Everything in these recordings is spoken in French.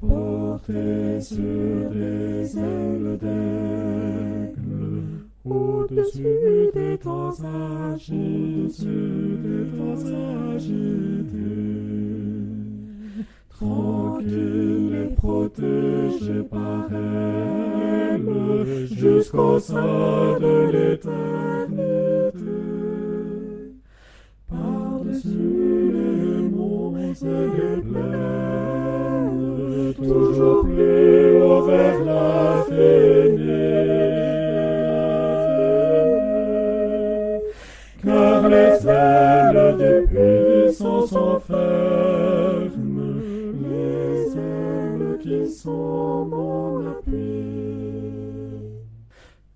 porté sur des ailes d'aigle, au-dessus des temps agités, au-dessus des temps agités. Tranquille et protégé par elle, jusqu'au sein de l'éternité. Par-dessus les monts les Car les ailes du puissant sont fermes, les ailes qui sont mon appui.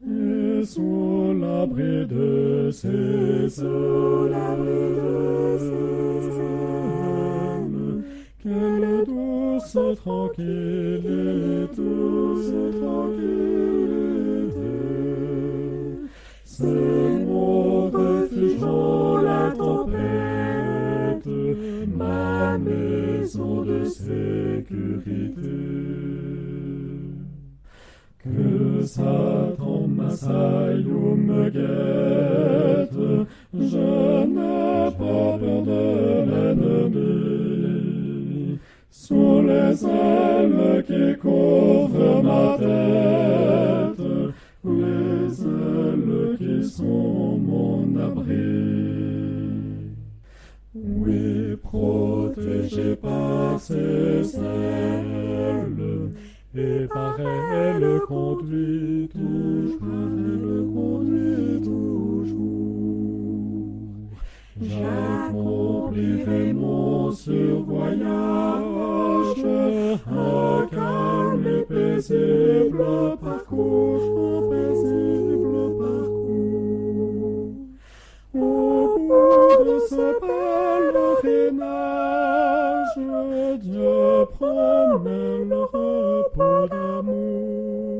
Et sous l'abri de ses ailes, quelle douce tranquillité, douce tranquillité. C'est mon dans la tempête, ma maison de sécurité. Que Satan m'assaille ou me guette, je n'ai pas peur de l'ennemi. Sous les ailes qui couvrent ma tête, sont mon abri. Oui, protégé par ses ailes, et par elle conduit toujours, elle conduit toujours. J'accomplirai mon survoyage, un calme et paisible c'est pèlerinage, Dieu promet le repos d'amour.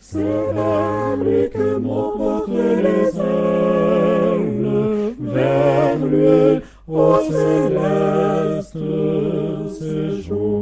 C'est vers lui que m'emportent les ailes, vers lui, ô céleste séjour.